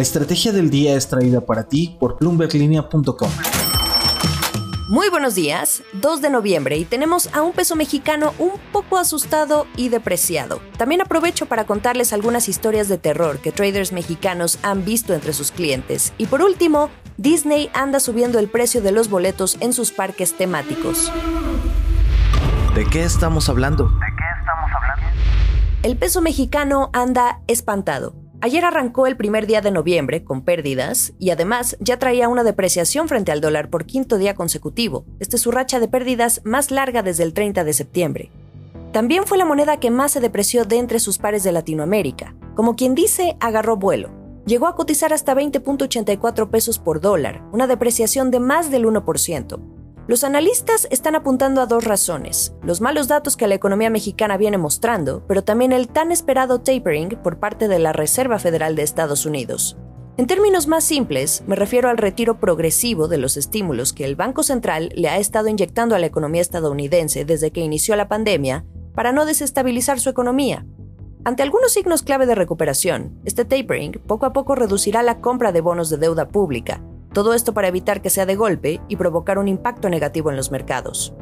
La estrategia del día es traída para ti por bloomberglinea.com. Muy buenos días, 2 de noviembre y tenemos a un peso mexicano un poco asustado y depreciado. También aprovecho para contarles algunas historias de terror que traders mexicanos han visto entre sus clientes. Y por último, Disney anda subiendo el precio de los boletos en sus parques temáticos. ¿De qué estamos hablando? ¿De qué estamos hablando? El peso mexicano anda espantado. Ayer arrancó el primer día de noviembre con pérdidas y además ya traía una depreciación frente al dólar por quinto día consecutivo. Esta es su racha de pérdidas más larga desde el 30 de septiembre. También fue la moneda que más se depreció de entre sus pares de Latinoamérica. Como quien dice, agarró vuelo. Llegó a cotizar hasta 20.84 pesos por dólar, una depreciación de más del 1%. Los analistas están apuntando a dos razones, los malos datos que la economía mexicana viene mostrando, pero también el tan esperado tapering por parte de la Reserva Federal de Estados Unidos. En términos más simples, me refiero al retiro progresivo de los estímulos que el Banco Central le ha estado inyectando a la economía estadounidense desde que inició la pandemia para no desestabilizar su economía. Ante algunos signos clave de recuperación, este tapering poco a poco reducirá la compra de bonos de deuda pública, todo esto para evitar que sea de golpe y provocar un impacto negativo en los mercados.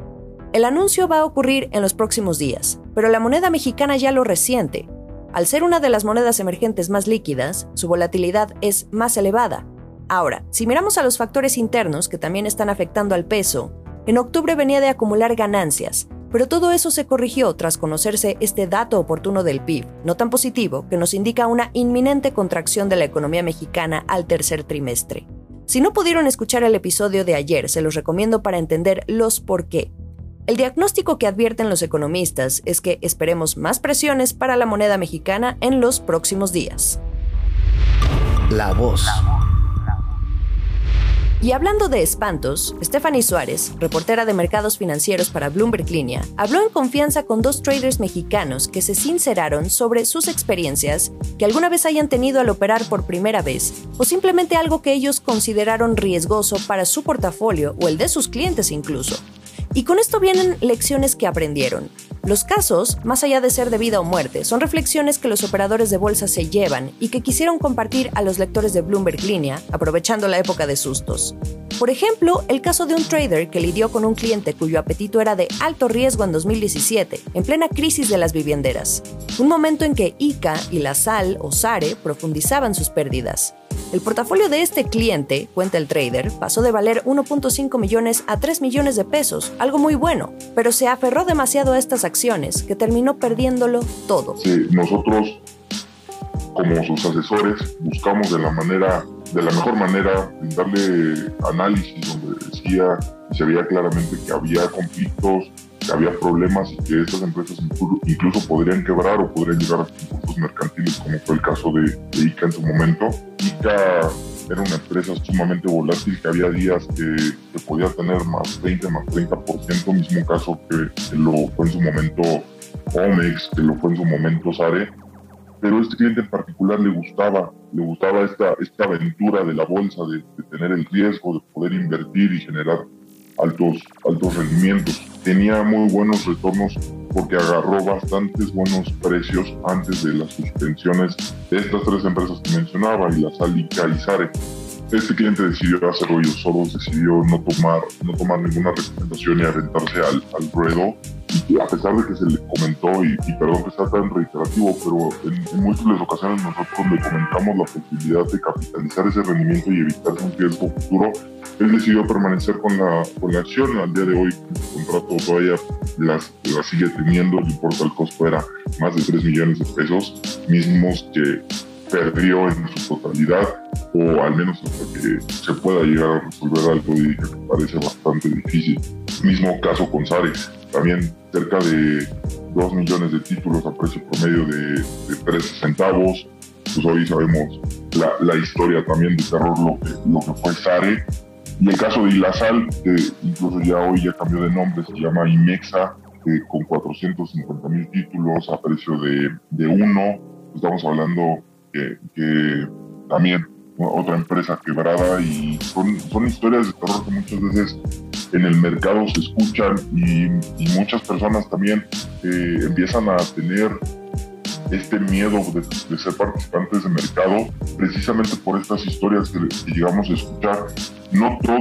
El anuncio va a ocurrir en los próximos días, pero la moneda mexicana ya lo resiente. Al ser una de las monedas emergentes más líquidas, su volatilidad es más elevada. Ahora, si miramos a los factores internos que también están afectando al peso, en octubre venía de acumular ganancias, pero todo eso se corrigió tras conocerse este dato oportuno del PIB, no tan positivo, que nos indica una inminente contracción de la economía mexicana al tercer trimestre. Si no pudieron escuchar el episodio de ayer, se los recomiendo para entender los por qué. El diagnóstico que advierten los economistas es que esperemos más presiones para la moneda mexicana en los próximos días. La voz. Y hablando de espantos, Stephanie Suárez, reportera de mercados financieros para Bloomberg Línea, habló en confianza con dos traders mexicanos que se sinceraron sobre sus experiencias que alguna vez hayan tenido al operar por primera vez o simplemente algo que ellos consideraron riesgoso para su portafolio o el de sus clientes incluso. Y con esto vienen lecciones que aprendieron. Los casos, más allá de ser de vida o muerte, son reflexiones que los operadores de bolsa se llevan y que quisieron compartir a los lectores de Bloomberg Línea, aprovechando la época de sustos. Por ejemplo, el caso de un trader que lidió con un cliente cuyo apetito era de alto riesgo en 2017, en plena crisis de las vivienderas, un momento en que ICA y la SAL o SARE profundizaban sus pérdidas. El portafolio de este cliente, cuenta el trader, pasó de valer 1.5 millones a 3 millones de pesos, algo muy bueno, pero se aferró demasiado a estas acciones que terminó perdiéndolo todo. Sí, nosotros como sus asesores buscamos de la manera de la mejor manera darle análisis donde decía y se veía claramente que había conflictos había problemas y que estas empresas incluso podrían quebrar o podrían llegar a conflictos mercantiles, como fue el caso de, ICA en su momento. ICA era una empresa sumamente volátil que había días que, podía tener más 20, más 30%, mismo caso que, lo fue en su momento Omex, que lo fue en su momento Sare, pero este cliente en particular le gustaba, le gustaba esta, esta aventura de la bolsa, de, tener el riesgo, de poder invertir y generar altos, altos rendimientos. Tenía muy buenos retornos porque agarró bastantes buenos precios antes de las suspensiones de estas tres empresas que mencionaba, y la Salica y Sare. Este cliente decidió hacer hoyos solos, decidió no tomar, no tomar ninguna recomendación y aventarse al, al ruedo a pesar de que se le comentó, y, perdón que sea tan reiterativo, pero en, múltiples ocasiones nosotros le comentamos la posibilidad de capitalizar ese rendimiento y evitar un riesgo futuro, él decidió permanecer con la, con la acción. Al día de hoy el contrato todavía la sigue teniendo, no importa el costo, era más de 3 millones de pesos, mismos que perdió en su totalidad o al menos hasta que se pueda llegar a resolver algo y que parece bastante difícil. Mismo caso con Sares también cerca de 2 millones de títulos a precio promedio de, de 13 centavos. Pues hoy sabemos la, la, historia también de terror, lo que, lo que fue Sare. Y el caso de Ilasal, que incluso ya hoy ya cambió de nombre, se llama Imexa, con 450 mil títulos a precio de, de uno. Estamos hablando que, que también otra empresa quebrada y son, son historias de terror que muchas veces en el mercado se escuchan y, muchas personas también eh, empiezan a tener este miedo de, ser participantes de mercado, precisamente por estas historias que, llegamos a escuchar. No, todo,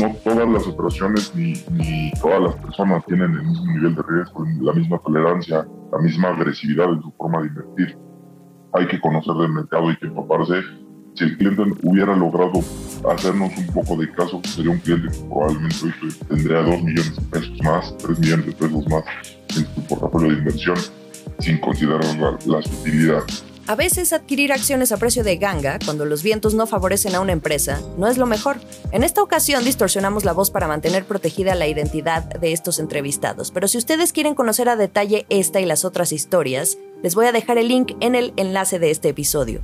no todas las operaciones ni, ni todas las personas tienen el mismo nivel de riesgo, la misma tolerancia, la misma agresividad en su forma de invertir. Hay que conocer del mercado, hay que empaparse. Si el cliente hubiera logrado hacernos un poco de caso, sería un cliente que probablemente hoy tendría 2 millones de pesos más, 3 millones de pesos más en su portafolio de inversión sin considerar la, utilidad. A veces adquirir acciones a precio de ganga, cuando los vientos no favorecen a una empresa, no es lo mejor. En esta ocasión distorsionamos la voz para mantener protegida la identidad de estos entrevistados, pero si ustedes quieren conocer a detalle esta y las otras historias, les voy a dejar el link en el enlace de este episodio.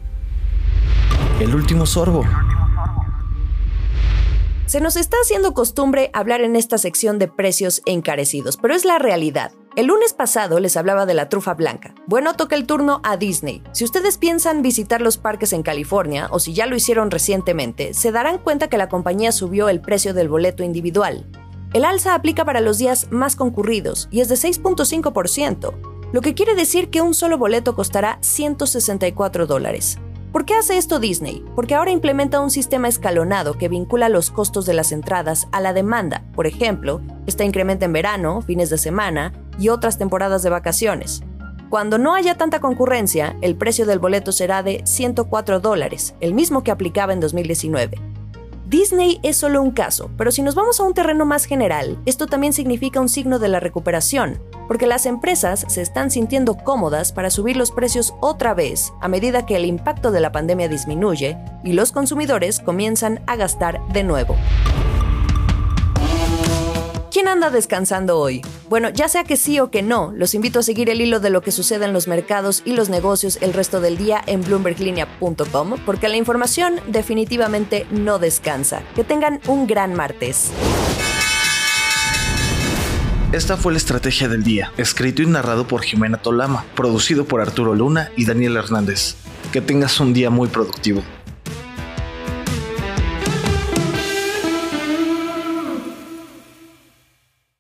El último sorbo. Se nos está haciendo costumbre hablar en esta sección de precios encarecidos, pero es la realidad. El lunes pasado les hablaba de la trufa blanca. Bueno, toca el turno a Disney. Si ustedes piensan visitar los parques en California, o si ya lo hicieron recientemente, se darán cuenta que la compañía subió el precio del boleto individual. El alza aplica para los días más concurridos y es de 6.5%, lo que quiere decir que un solo boleto costará 164 dólares. ¿Por qué hace esto Disney? Porque ahora implementa un sistema escalonado que vincula los costos de las entradas a la demanda. Por ejemplo, esta incrementa en verano, fines de semana y otras temporadas de vacaciones. Cuando no haya tanta concurrencia, el precio del boleto será de 104 dólares, el mismo que aplicaba en 2019. Disney es solo un caso, pero si nos vamos a un terreno más general, esto también significa un signo de la recuperación, porque las empresas se están sintiendo cómodas para subir los precios otra vez a medida que el impacto de la pandemia disminuye y los consumidores comienzan a gastar de nuevo. ¿Quién anda descansando hoy? Bueno, ya sea que sí o que no, los invito a seguir el hilo de lo que sucede en los mercados y los negocios el resto del día en bloomberglinea.com porque la información definitivamente no descansa. Que tengan un gran martes. Esta fue la estrategia del día, escrito y narrado por Jimena Tolama, producido por Arturo Luna y Daniel Hernández. Que tengas un día muy productivo.